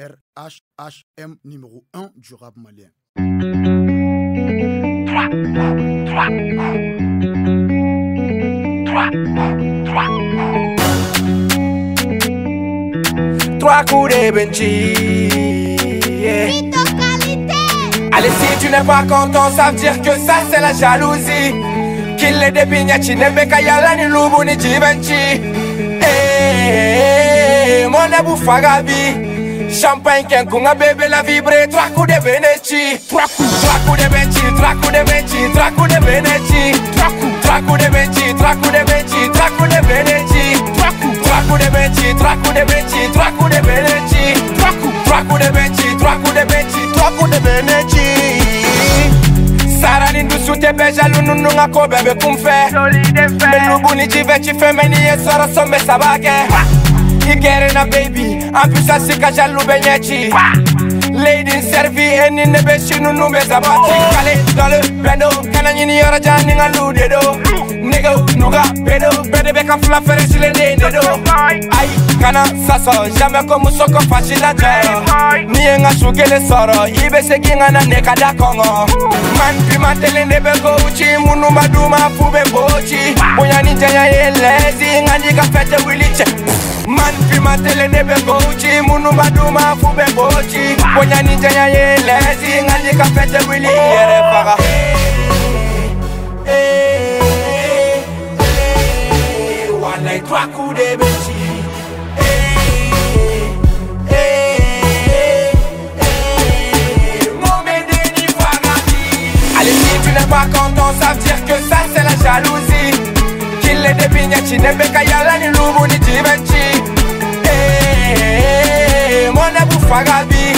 RHHM numéro 1 du rap malien. Trois coups de Benji. Allez, si tu n'es pas content, ça veut dire que ça c'est la jalousie. Qu'il est des N'est pas qu'il y a la ni eh, eh, eh, eh, mon abou Fagabi. champagne quem com a bebê la vibre traco de veneci traco traco de veneci traco de veneci traco de veneci traco traco de veneci traco de veneci traco de veneci traco traco de veneci traco de veneci traco de veneci traco traco de veneci traco de veneci traco de veneci sara lindu sute bejalu nunu nga ko bebe kum fe melubu ni jive ci femeni ye sara sombe sabake traku igerena baby abisasika jalubenyeci lady servi eni nebe sinunube zabatikale dole bendo kana nyini yora ja ninga ludedo nego nuga bedo bedebeka fulaferesilendenedo kana sasa jamɛ ko muso ko fasi lajɛ ni ye ŋa sugele sɔrɔ i be se ki ŋa na ne ka da kɔngɔ man bima telen de be kouci munuma duma fu be boci boyani jɛya ye lɛsi ŋa di ka fɛtɛ wili cɛ man bima telen de be kouci munuma duma fu be boci boyani jɛya ye lɛsi ŋa di ka fɛtɛ wili yɛrɛ faga Like crack who they be chinembeka yalani lubu ni jivenchi mone bufakabi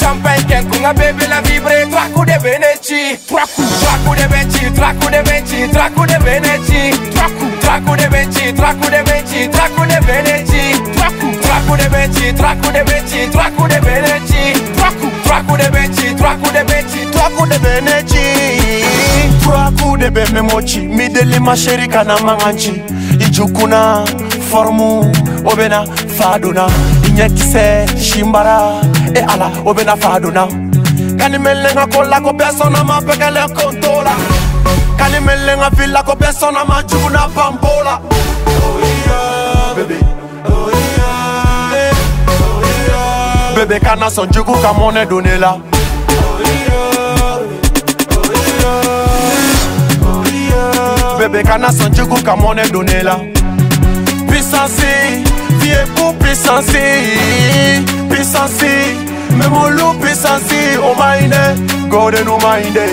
champagne ken kunga bebe la vibre traku de veneci traku de veneci traku de veneci traku de veneci traku traku de veneci traku de veneci traku de veneci traku traku de veneci traku de veneci traku de veneci traku traku de veneci traku de veneci traku de veneci ndebe memochi midele masherika na manganchi ijukuna formu o bena fadona i ɲɛkisɛ sinbara e ala o bena fadona kani melenga kola ko bɛɛ sɔnnama pɛgɛlɛ konto la kani melenga fila ko bɛɛ sɔnnama juguna banbo la bebe kana sɔn jugu ka mɔnɛ don ne la Bébé Kana Sanjugu ka mɔnɛ monnaie la Puissance, vie pour puissance Puissance, même olu puissance O maïne, godenu maïne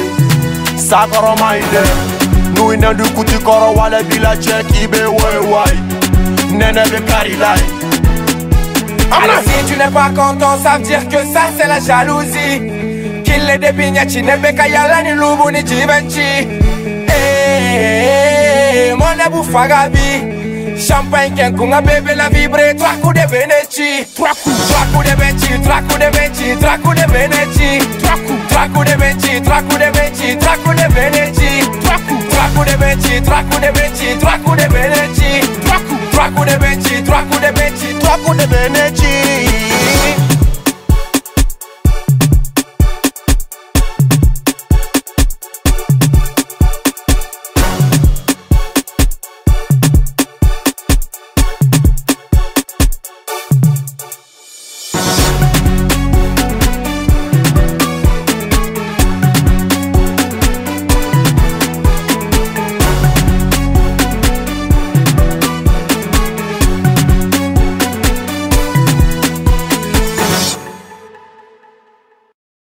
Sakɔrɔ maïne Nous ina du kuti kɔrɔ wale la cɛ k'i be wewai Nɛnɛ be kari la ye Allez si tu n'es pas content, ça veut dire que ça c'est la jalousie Qu'il est des pas qu'à y kayala ni lubu ni djibenti bufa gabi Champagne ken kunga bebe la vibre Traku de beneci Traku Traku de benci Traku de benci Traku de beneci Traku Traku de benci Traku de benci Traku de beneci Traku Traku de benci Traku de benci Traku de